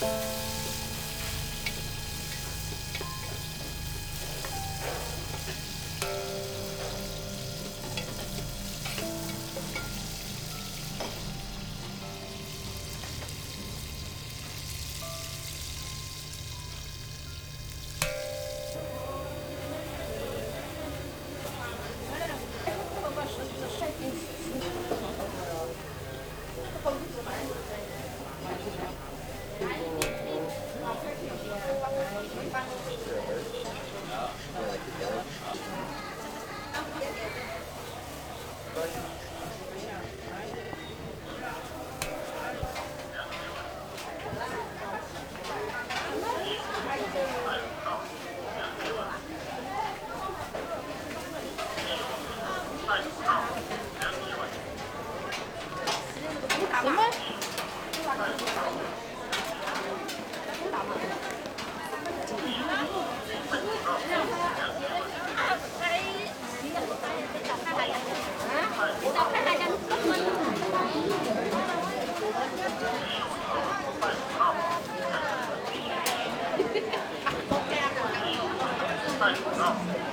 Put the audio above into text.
哪啊。